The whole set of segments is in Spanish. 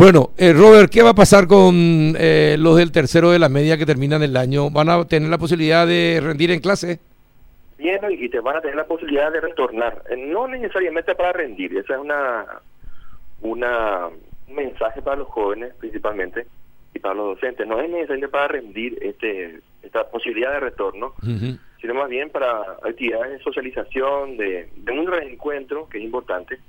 Bueno, eh, Robert, ¿qué va a pasar con eh, los del tercero de la media que terminan el año? ¿Van a tener la posibilidad de rendir en clase? Bien, y te van a tener la posibilidad de retornar. Eh, no necesariamente para rendir, esa es una, una un mensaje para los jóvenes principalmente y para los docentes. No es necesario para rendir este esta posibilidad de retorno, sino más bien para actividades de socialización, de, de un reencuentro, que es importante,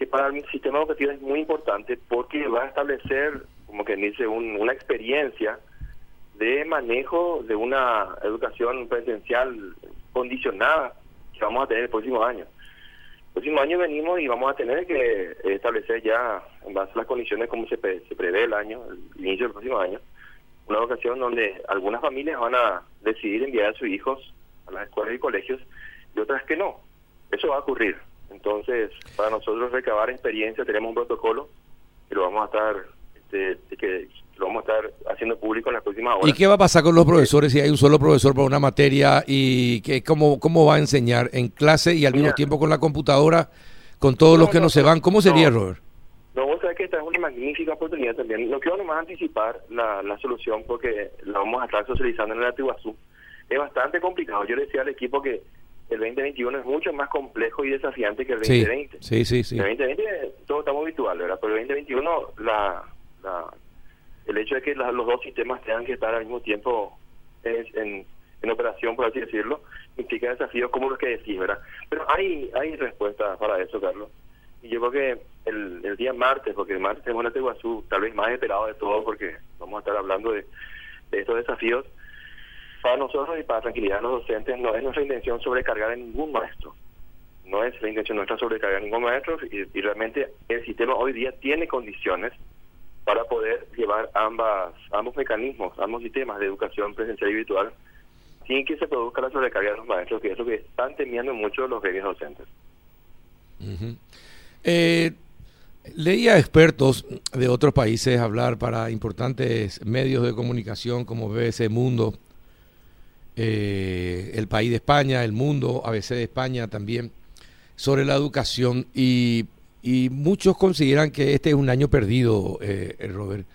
que para el sistema educativo es muy importante porque va a establecer, como que dice, una experiencia de manejo de una educación presencial condicionada que vamos a tener el próximo año. El próximo año venimos y vamos a tener que establecer ya, en base a las condiciones como se, se prevé el año, el inicio del próximo año, una educación donde algunas familias van a decidir enviar a sus hijos a las escuelas y colegios y otras que no. Eso va a ocurrir. Entonces, para nosotros recabar experiencia tenemos un protocolo que lo vamos a estar este, que lo vamos a estar haciendo público en las próximas horas. ¿Y qué va a pasar con los profesores si hay un solo profesor para una materia y que cómo cómo va a enseñar en clase y al mismo tiempo con la computadora con todos los que no, se van? ¿Cómo sería, Robert? No, vos sabés que esta es una magnífica oportunidad también. No quiero nomás anticipar la, la solución porque la vamos a estar socializando en el Atiguazú. Es bastante complicado. Yo le decía al equipo que el 2021 es mucho más complejo y desafiante que el 2020. Sí, sí, sí. El 2020 todo estamos habitual, ¿verdad? Pero el 2021 la, la, el hecho de que los dos sistemas tengan que estar al mismo tiempo en, en, operación, por así decirlo, implica desafíos como los que decís, ¿verdad? Pero hay hay respuesta para eso, Carlos. Y yo creo que el, el día martes, porque el martes tenemos una Teguazú tal vez más esperado de todo, porque vamos a estar hablando de, de estos desafíos, para nosotros y para tranquilidad de los docentes no es nuestra intención sobrecargar a ningún maestro. No es la intención nuestra sobrecargar a ningún maestro y, realmente el sistema hoy día tiene condiciones para poder llevar ambas ambos mecanismos, ambos sistemas de educación presencial y virtual sin que se produzca la sobrecarga de los maestros, que es lo que están temiendo mucho los gremios docentes. Eh, leía expertos de otros países hablar para importantes medios de comunicación como BBC Mundo, eh, el país de España, el mundo, ABC de España también, sobre la educación y, muchos consideran que este es un año perdido, eh, Robert,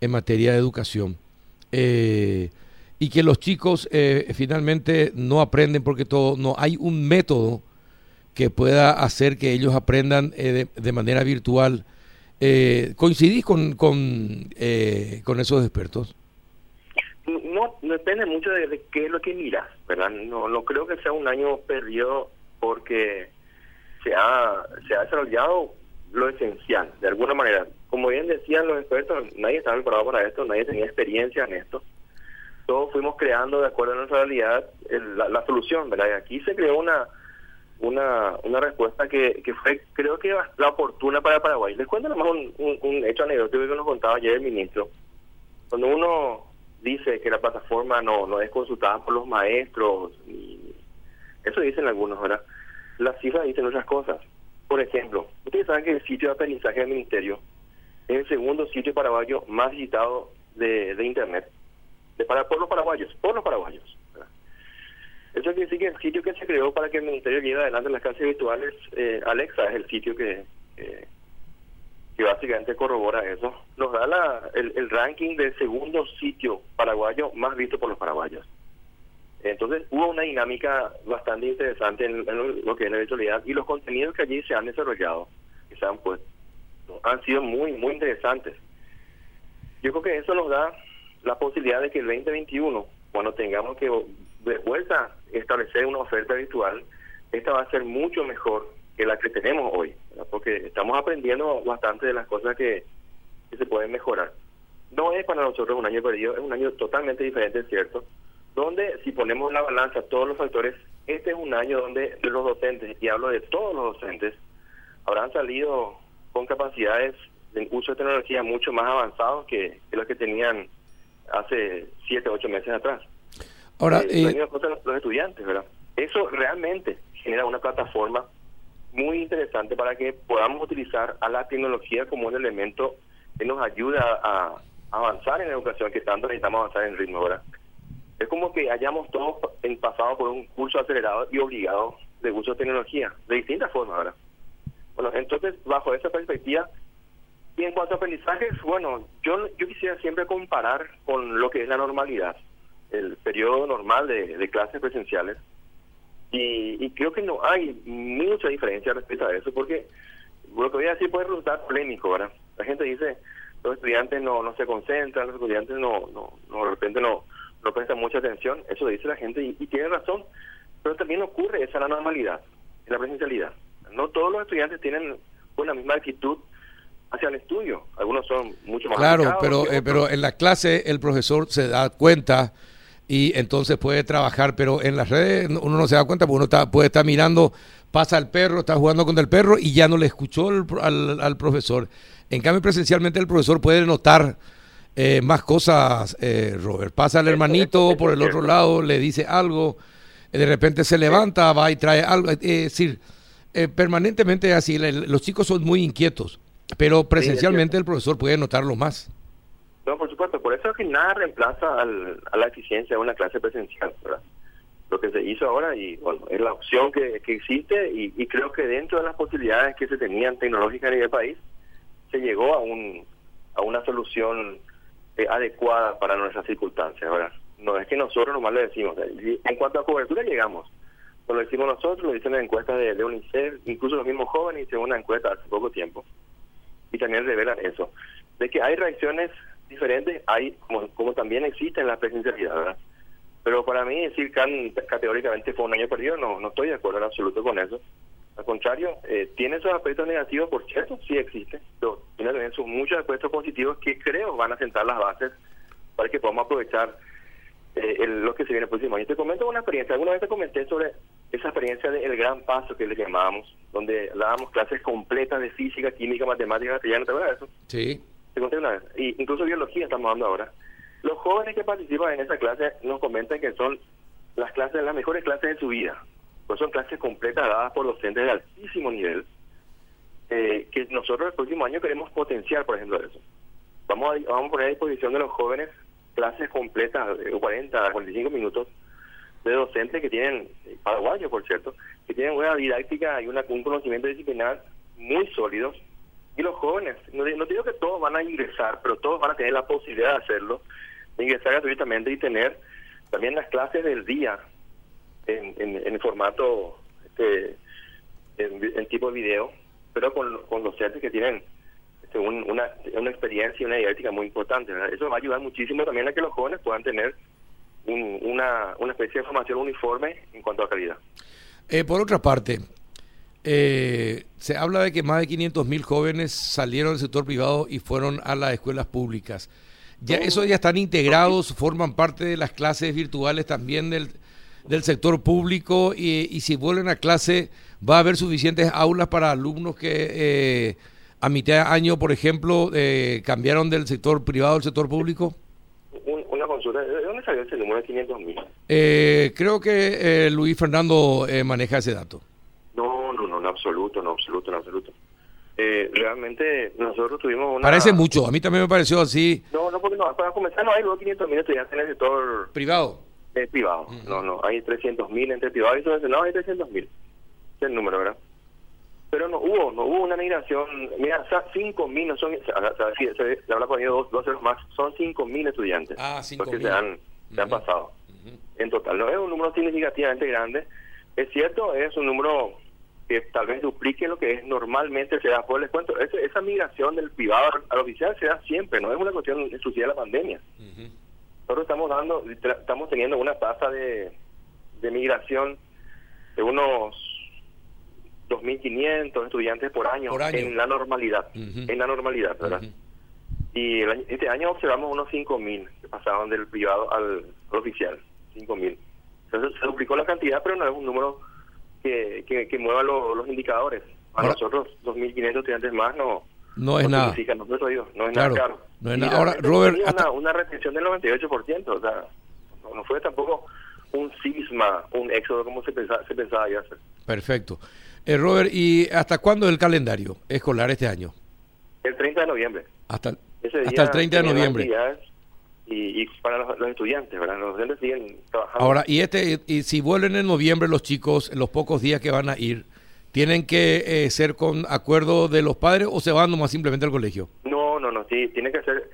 en materia de educación. Eh, y que los chicos eh, finalmente no aprenden porque todo, no hay un método que pueda hacer que ellos aprendan de, de, manera virtual. ¿Coincidís con, con, con esos expertos? No, depende mucho de, qué es lo que miras, ¿verdad? No, creo que sea un año perdido porque se ha, desarrollado lo esencial, de alguna manera. Como bien decían los expertos, nadie estaba preparado para esto, nadie tenía experiencia en esto. Todos fuimos creando, de acuerdo a nuestra realidad, la, solución, ¿verdad? Y aquí se creó una una una respuesta que, que fue, creo que la oportuna para Paraguay. Les cuento nomás un, un hecho anecdótico que nos contaba ayer el ministro. Cuando uno dice que la plataforma no, no es consultada por los maestros. Y eso dicen algunos, ¿verdad? Las cifras dicen otras cosas. Por ejemplo, ustedes saben que el sitio de aprendizaje del ministerio es el segundo sitio paraguayo más visitado de, de Internet. De para, por los paraguayos, por los paraguayos. Eso quiere decir que el sitio que se creó para que el ministerio lleve adelante las clases virtuales, eh, Alexa es el sitio que, que básicamente corrobora eso, nos da la, el, ranking del segundo sitio paraguayo más visto por los paraguayos. Entonces hubo una dinámica bastante interesante en, lo que es la virtualidad y los contenidos que allí se han desarrollado, que se han puesto, han sido muy, muy interesantes. Yo creo que eso nos da la posibilidad de que el 2021, cuando tengamos que de vuelta establecer una oferta virtual, esta va a ser mucho mejor que la que tenemos hoy, porque estamos aprendiendo bastante de las cosas que, se pueden mejorar. No es para nosotros un año perdido, es un año totalmente diferente, cierto, donde si ponemos en la balanza todos los factores, este es un año donde los docentes, y hablo de todos los docentes, habrán salido con capacidades de uso de tecnología mucho más avanzados que, los que tenían hace siete, ocho meses atrás. Ahora, eh, eh los estudiantes, ¿verdad? Eso realmente genera una plataforma muy interesante para que podamos utilizar a la tecnología como un elemento que nos ayuda a avanzar en la educación, que tanto necesitamos avanzar en ritmo ahora. Es como que hayamos todos pasado por un curso acelerado y obligado de uso de tecnología, de distintas formas ahora. Bueno, entonces, bajo esa perspectiva, Y en cuanto a aprendizajes, bueno, yo, yo quisiera siempre comparar con lo que es la normalidad, el periodo normal de, de clases presenciales. Y, y, creo que no hay mucha diferencia respecto a eso, porque lo que voy a decir puede resultar polémico, ¿verdad? La gente dice, los estudiantes no, no se concentran, los estudiantes no, no, no de repente no, no prestan mucha atención, eso dice la gente y, y tiene razón, pero también ocurre esa la normalidad, la presencialidad. No todos los estudiantes tienen una misma actitud hacia el estudio. Algunos son mucho más Claro, pero eh, pero en la clase el profesor se da cuenta y entonces puede trabajar, pero en las redes uno no se da cuenta porque uno está, puede estar mirando, pasa el perro, está jugando con el perro y ya no le escuchó al, al, profesor. En cambio, presencialmente el profesor puede notar eh, más cosas, eh, Robert. Pasa el hermanito por el otro lado, le dice algo, de repente se levanta, va y trae algo. Es decir, permanentemente así, los chicos son muy inquietos. Pero presencialmente el profesor puede notarlo más. No, por supuesto, por eso es que nada reemplaza al, a la eficiencia de una clase presencial. Lo que se hizo ahora y bueno, es la opción que, que existe y, y, creo que dentro de las posibilidades que se tenían tecnológicas en el país, se llegó a un a una solución eh, adecuada para nuestras circunstancias, ¿verdad? No es que nosotros nomás lo decimos. En cuanto a cobertura llegamos. Lo decimos nosotros, lo dicen en encuestas de, de UNICEF, incluso los mismos jóvenes hicieron una encuesta hace poco tiempo y también revelan eso, de que hay reacciones diferentes, hay como, como también existe en la presencialidad, ¿verdad? Pero para mí decir que categóricamente fue un año perdido, no, no estoy de acuerdo en absoluto con eso. Al contrario, eh, tiene sus aspectos negativos, por cierto, sí existe, pero tiene también sus muchos aspectos positivos que creo van a sentar las bases para que podamos aprovechar eh, el, lo que se viene el próximo año. Te comento una experiencia, alguna vez te comenté sobre esa experiencia del gran paso que le llamábamos, donde dábamos clases completas de física, química, matemática, ¿te acuerdas de eso? Sí. Incluso biología estamos dando ahora. Los jóvenes que participan en esa clase nos comentan que son las clases, las mejores clases de su vida. Pues son clases completas dadas por docentes de altísimo nivel, eh, que nosotros el próximo año queremos potenciar, por ejemplo, eso. Vamos a, vamos a poner a disposición de los jóvenes clases completas de 40 a 45 minutos de docentes que tienen, paraguayos por cierto, que tienen una didáctica y una, un conocimiento disciplinar muy sólidos. Y los jóvenes, no, digo que todos van a ingresar, pero todos van a tener la posibilidad de hacerlo, de ingresar gratuitamente y tener también las clases del día en, formato, este, en, tipo de video, pero con, docentes que tienen este, una, una experiencia y una didáctica muy importante. Eso va a ayudar muchísimo también a que los jóvenes puedan tener una, una especie de formación uniforme en cuanto a calidad. Eh, por otra parte, eh, se habla de que más de 500 mil jóvenes salieron del sector privado y fueron a las escuelas públicas. Ya, ¿Esos ya están integrados, forman parte de las clases virtuales también del, del sector público? Y, y, si vuelven a clase, ¿va a haber suficientes aulas para alumnos que eh, a mitad de año, por ejemplo, eh, cambiaron del sector privado al sector público? una consulta, ¿de dónde salió ese número de 500 mil? Eh, creo que Luis Fernando eh, maneja ese dato. No, en absoluto, no, absoluto, en absoluto. Eh, realmente nosotros tuvimos una... Parece mucho, a mí también me pareció así. No, no, porque no, para comenzar no hay luego 500 mil estudiantes en el sector... Privado. Eh, privado, uh -huh. no, no, hay 300 mil entre privados y subvencionados, hay 300 mil. Es el número, ¿verdad? pero no hubo no hubo una migración mira o sea, mil no son o sea, se, se, se habrá ponido dos, dos ceros más son cinco mil estudiantes ah, cinco los que mil. se han, se han pasado uh -huh. en total no es un número significativamente grande es cierto es un número que tal vez duplique lo que es normalmente se da por les cuento esa, esa migración del privado al oficial se da siempre no es una cuestión exclusiva de la pandemia uh -huh. nosotros estamos dando estamos teniendo una tasa de de migración de unos 2.500 estudiantes por año, por año, en la normalidad, uh -huh. en la normalidad, ¿verdad? Uh -huh. Y el este año observamos unos 5.000 que pasaban del privado al, al oficial, 5.000. Entonces se duplicó la cantidad, pero no es un número que, que, que mueva lo, los indicadores. Para Ahora, nosotros, 2.500 estudiantes más no, no es no nada. Significa, no, digo, no es claro, nada caro. No es nada. Ahora, Robert, hasta... una, una retención del 98%, o sea, no, fue tampoco un cisma, un éxodo como se pensaba, se pensaba ya hacer. Perfecto. Eh, Robert, ¿y hasta cuándo es el calendario escolar este año? El 30 de noviembre. Hasta, hasta el 30 de noviembre. Y, y, para los, los, estudiantes, ¿verdad? Los estudiantes siguen trabajando. Ahora, y este y si vuelven en noviembre los chicos, en los pocos días que van a ir, ¿Tienen que eh, ser con acuerdo de los padres o se van nomás simplemente al colegio? No, no, no, sí, tiene que ser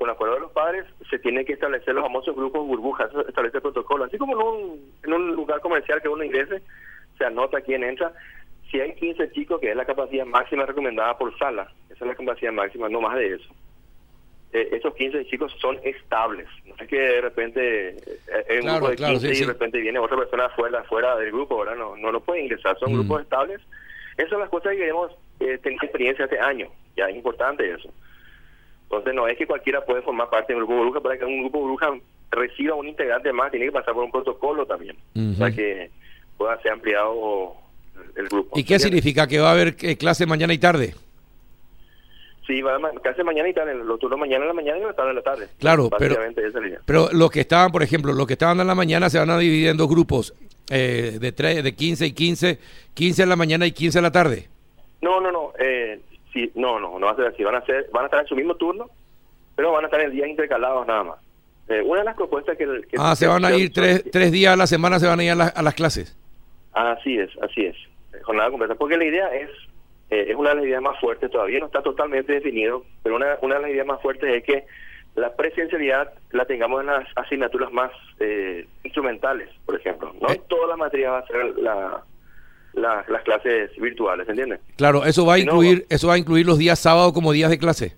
con acuerdo de los padres, se tiene que establecer los famosos grupos burbujas, establece el protocolo, así como en un, en un lugar comercial que uno ingrese, se anota quién entra. Si hay 15 chicos, que es la capacidad máxima recomendada por sala, esa es la capacidad máxima, no más de eso. Eh, esos 15 chicos son estables. No es que de repente eh, un grupo de 15 y de repente viene otra persona fuera, fuera del grupo, ¿verdad? No, no lo puede ingresar, son mm. grupos estables. Esas son las cosas que queremos eh, tener experiencia este año, ya es importante eso. Entonces no es que cualquiera puede formar parte de un grupo bruja, para que un grupo bruja reciba un integrante más, tiene que pasar por un protocolo también, para que pueda ser ampliado el grupo. ¿Y qué significa? ¿Que va a haber clase mañana y tarde? Sí, va casi mañana y tarde, los turnos mañana en la mañana y la tarde en la tarde. Claro, pero, pero los que estaban, por ejemplo, los que estaban en la mañana se van a dividir en dos grupos, eh, de, tres, de 15 y 15, 15 en la mañana y 15 en la tarde. No, no, no, eh, sí, no, no, no va a ser así, van a, ser, van a estar en su mismo turno, pero van a estar en días intercalados nada más. Eh, una de las propuestas que... ah, se van a ir tres, tres días a la semana, se van a ir a, a las clases. Así es, así es, jornada completa, porque la idea es eh, es una de las ideas más fuertes, todavía no está totalmente definido, pero una, una de las ideas más fuertes es que la presencialidad la tengamos en las asignaturas más eh, instrumentales, por ejemplo. No en todas las materias va a ser la, las clases virtuales, ¿entiendes? Claro, eso va a incluir eso va a incluir los días sábados como días de clase.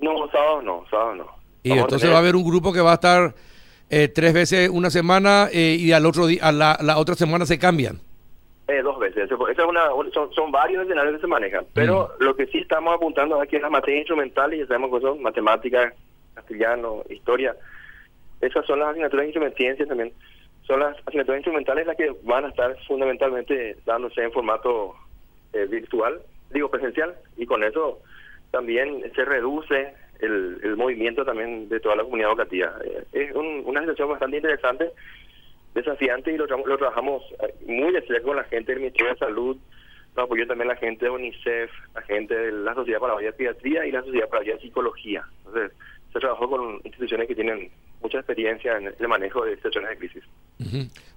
No, sábados no, sábados no. Y entonces va a haber un grupo que va a estar eh, tres veces una semana y al otro día, a la, la otra semana se cambian. Eh, dos veces. Esa es una, son, son varios escenarios que se manejan. Pero mm. lo que sí estamos apuntando aquí es las materias instrumentales, ya sabemos que son matemáticas, castellano, historia. Esas son las asignaturas de ciencias también. Son las asignaturas instrumentales las que van a estar fundamentalmente dándose en formato eh, virtual, digo presencial, y con eso también se reduce el, el movimiento también de toda la comunidad educativa. Eh, es una situación bastante interesante desafiante y lo, lo trabajamos eh, muy de cerca con la gente del Ministerio de Salud, nos apoyó también la gente de UNICEF, la gente de la Sociedad para la Pediatría y la Sociedad para la Psicología. Entonces, se trabajó con instituciones que tienen mucha experiencia en el manejo de situaciones de crisis.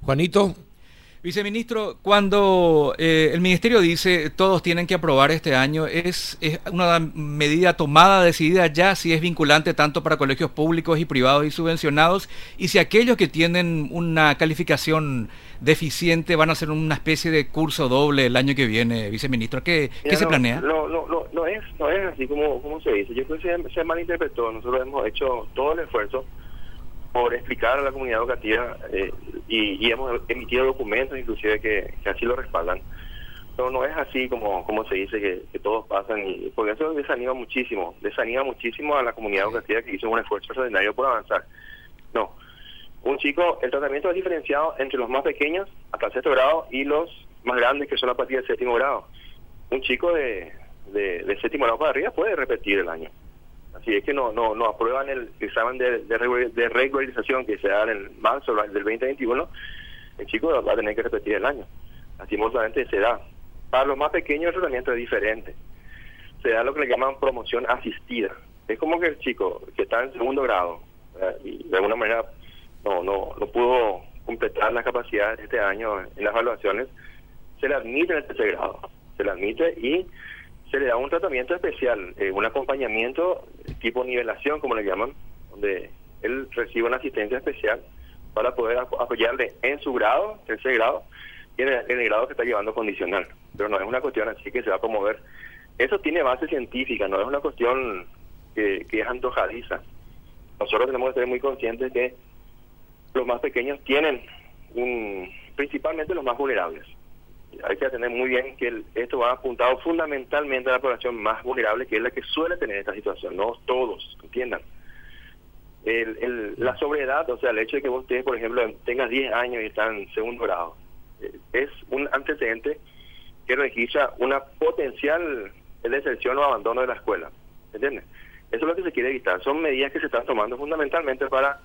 Juanito, Viceministro, cuando eh, el Ministerio dice todos tienen que aprobar este año, ¿es, ¿es, una medida tomada, decidida ya, si es vinculante tanto para colegios públicos y privados y subvencionados? Y si aquellos que tienen una calificación deficiente van a hacer una especie de curso doble el año que viene, Viceministro, ¿qué, ¿qué se planea? No, no, no, no, es, no es así como, como se dice. Yo creo que se, se malinterpretó. Nosotros hemos hecho todo el esfuerzo por explicar a la comunidad educativa eh, y, hemos emitido documentos inclusive que, así lo respaldan. Pero no es así como, como se dice que, todos pasan, y porque eso desanima muchísimo, desanima muchísimo a la comunidad educativa que hizo un esfuerzo extraordinario por avanzar. No, un chico, el tratamiento es diferenciado entre los más pequeños hasta el sexto grado y los más grandes que son a partir del séptimo grado. Un chico de, de, de séptimo grado para arriba puede repetir el año si es que no no no aprueban el examen de, de, regularización que se da en marzo del 2021, el chico va a tener que repetir el año. Lastimosamente se da. Para los más pequeños el tratamiento es diferente. Se da lo que le llaman promoción asistida. Es como que el chico que está en segundo grado y de alguna manera no, no, no pudo completar las capacidades de este año en las evaluaciones, se le admite en el tercer grado. Se le admite y se le da un tratamiento especial, eh, un acompañamiento tipo nivelación, como le llaman, donde él recibe una asistencia especial para poder apoyarle en su grado, tercer grado, y en el, grado que está llevando condicional. Pero no es una cuestión así que se va a promover. Eso tiene base científica, no es una cuestión que, que es antojadiza. Nosotros tenemos que ser muy conscientes que los más pequeños tienen un, principalmente los más vulnerables, hay que tener muy bien que esto va apuntado fundamentalmente a la población más vulnerable, que es la que suele tener esta situación, no todos, entiendan. El, la sobriedad, o sea, el hecho de que usted, por ejemplo, tengas 10 años y está en segundo grado, eh, es un antecedente que registra una potencial deserción o abandono de la escuela, ¿entiendes? Eso es lo que se quiere evitar. Son medidas que se están tomando fundamentalmente para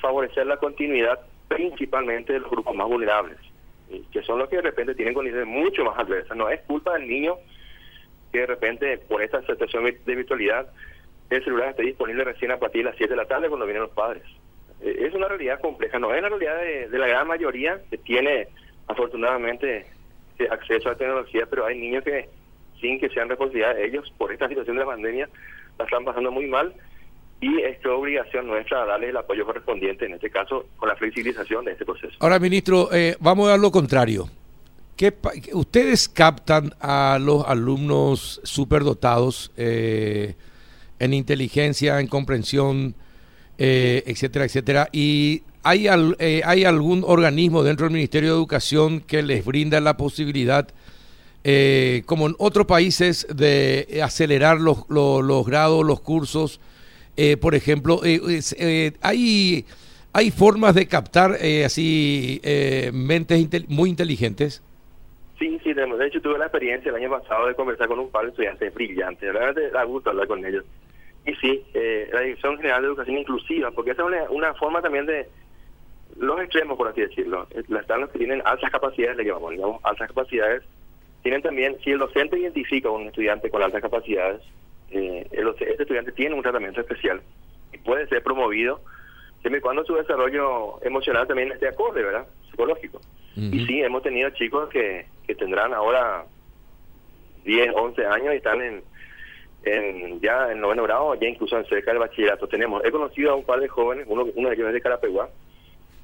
favorecer la continuidad principalmente de los grupos más vulnerables que son los que de repente tienen condiciones mucho más adversas. No es culpa del niño que de repente por esta situación de virtualidad el celular esté disponible recién a partir de las 7 de la tarde cuando vienen los padres. Eh, es una realidad compleja, no es la realidad de, la gran mayoría que tiene afortunadamente ese acceso a la tecnología, pero hay niños que, sin que sean responsabilidad de ellos, por esta situación de la pandemia, la están pasando muy mal y es obligación nuestra darle el apoyo correspondiente, en este caso, con la flexibilización de este proceso. Ahora, ministro, eh, vamos a lo contrario. ¿Qué ustedes captan a los alumnos superdotados eh, en inteligencia, en comprensión, eh, etcétera, etcétera, y ¿Hay, eh, ¿Hay algún organismo dentro del Ministerio de Educación que les brinda la posibilidad, eh, como en otros países, de acelerar los, los, grados, los cursos? Eh, por ejemplo, ¿hay, ¿hay formas de captar así mentes muy inteligentes? Sí, sí. De hecho, tuve la experiencia el año pasado de conversar con un par de estudiantes brillantes. Realmente da gusto hablar con ellos. Y sí, la Dirección General de Educación Inclusiva, porque esa es una forma también de los extremos, por así decirlo. Eh, están los que tienen altas capacidades, le llamamos, digamos, altas capacidades. Tienen también, si el docente identifica a un estudiante con altas capacidades, eh, el, este estudiante tiene un tratamiento especial y puede ser promovido siempre y cuando su desarrollo emocional también esté acorde, ¿verdad? Psicológico. Y sí, hemos tenido chicos que, que tendrán ahora 10, 11 años y están en, en ya en noveno grado, ya incluso en cerca del bachillerato. Tenemos, he conocido a un par de jóvenes, uno, uno de ellos es de Carapeguá,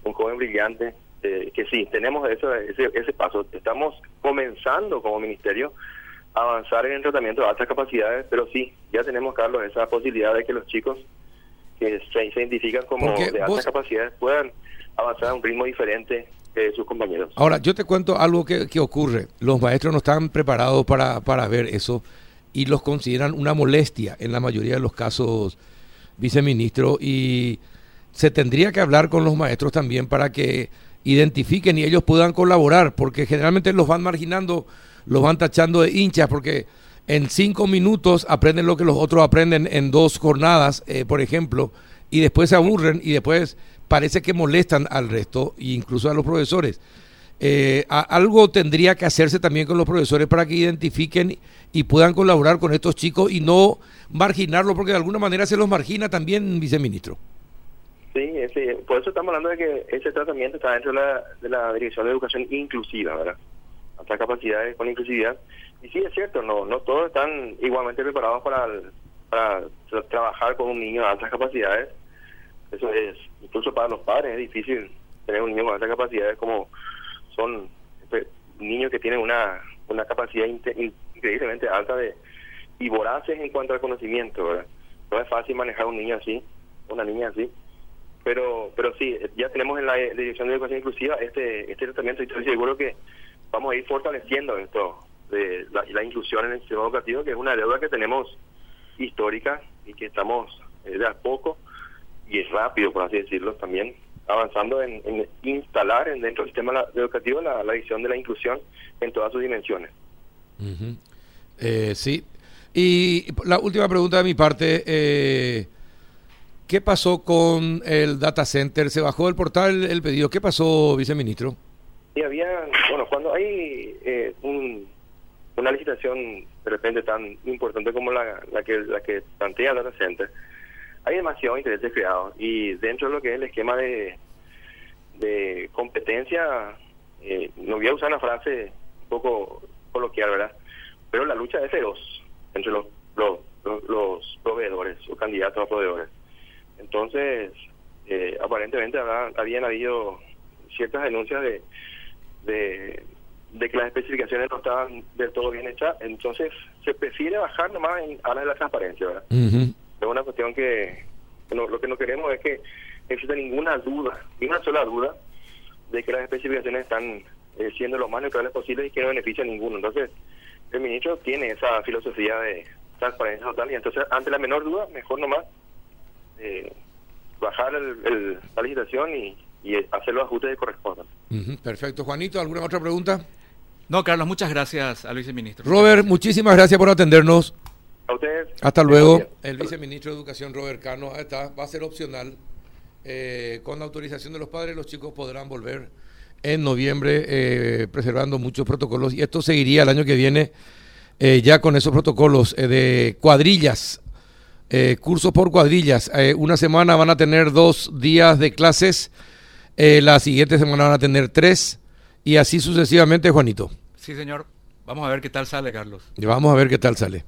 un joven brillante, eh, que sí, tenemos ese, ese paso. Estamos comenzando como ministerio avanzar en el tratamiento de altas capacidades, pero sí, ya tenemos, Carlos, esa posibilidad de que los chicos que se, identifican como de altas capacidades puedan avanzar a un ritmo diferente de sus compañeros. Ahora, yo te cuento algo que, que ocurre. Los maestros no están preparados para, para ver eso y los consideran una molestia en la mayoría de los casos, viceministro, y se tendría que hablar con los maestros también para que identifiquen y ellos puedan colaborar, porque generalmente los van marginando, los van tachando de hinchas, porque en cinco minutos aprenden lo que los otros aprenden en dos jornadas, eh, por ejemplo, y después se aburren y después parece que molestan al resto, e incluso a los profesores. Eh, algo tendría que hacerse también con los profesores para que identifiquen y puedan colaborar con estos chicos y no marginarlos, porque de alguna manera se los margina también, viceministro. Sí, sí, por eso estamos hablando de que ese tratamiento está dentro de la, de la Dirección de Educación Inclusiva, ¿verdad? Hasta capacidades con inclusividad. Y sí, es cierto, no no todos están igualmente preparados para, para trabajar con un niño de altas capacidades. Eso es, incluso para los padres es difícil tener un niño con altas capacidades como son pues, niños que tienen una, una capacidad increíblemente alta de y voraces en cuanto al conocimiento. No es fácil manejar un niño así, una niña así pero pero sí, ya tenemos en la Dirección de Educación Inclusiva este este tratamiento y estoy seguro que vamos a ir fortaleciendo esto de la, inclusión en el sistema educativo, que es una deuda que tenemos histórica y que estamos eh, de a poco y es rápido, por así decirlo, también avanzando en, instalar en, dentro del sistema educativo la, la visión de la inclusión en todas sus dimensiones. eh, sí. Y la última pregunta de mi parte, eh, ¿Qué pasó con el data center? ¿Se bajó del portal el pedido? ¿Qué pasó, viceministro? Sí, había, bueno, cuando hay eh, una licitación de repente tan importante como la, que la que plantea el data center, hay demasiado intereses creados y dentro de lo que es el esquema de, de competencia, eh, no voy a usar una frase un poco coloquial, ¿verdad? Pero la lucha es feroz entre los, los, los proveedores o candidatos a proveedores. Entonces, eh, aparentemente habían habido ciertas denuncias de, de, que las especificaciones no estaban del todo bien hechas, entonces se prefiere bajar nomás en aras de la transparencia, ¿verdad? Es una cuestión que lo que no queremos es que exista ninguna duda, ni una sola duda, de que las especificaciones están eh, siendo lo más neutrales posibles y que no beneficia a ninguno. Entonces, el ministro tiene esa filosofía de transparencia total y entonces, ante la menor duda, mejor nomás eh, bajar el, la licitación y, hacer los ajustes que correspondan. perfecto. Juanito, ¿alguna otra pregunta? No, Carlos, muchas gracias al viceministro. Robert, muchísimas gracias por atendernos. A ustedes. Hasta luego. El viceministro de Educación, Robert Cano, está, va a ser opcional. Eh, con la autorización de los padres, los chicos podrán volver en noviembre, eh, preservando muchos protocolos. Y esto seguiría el año que viene, eh, ya con esos protocolos de cuadrillas eh, cursos por cuadrillas. Eh, una semana van a tener dos días de clases, eh, la siguiente semana van a tener tres y así sucesivamente, Juanito. Sí, señor. Vamos a ver qué tal sale, Carlos. Vamos a ver qué tal sale.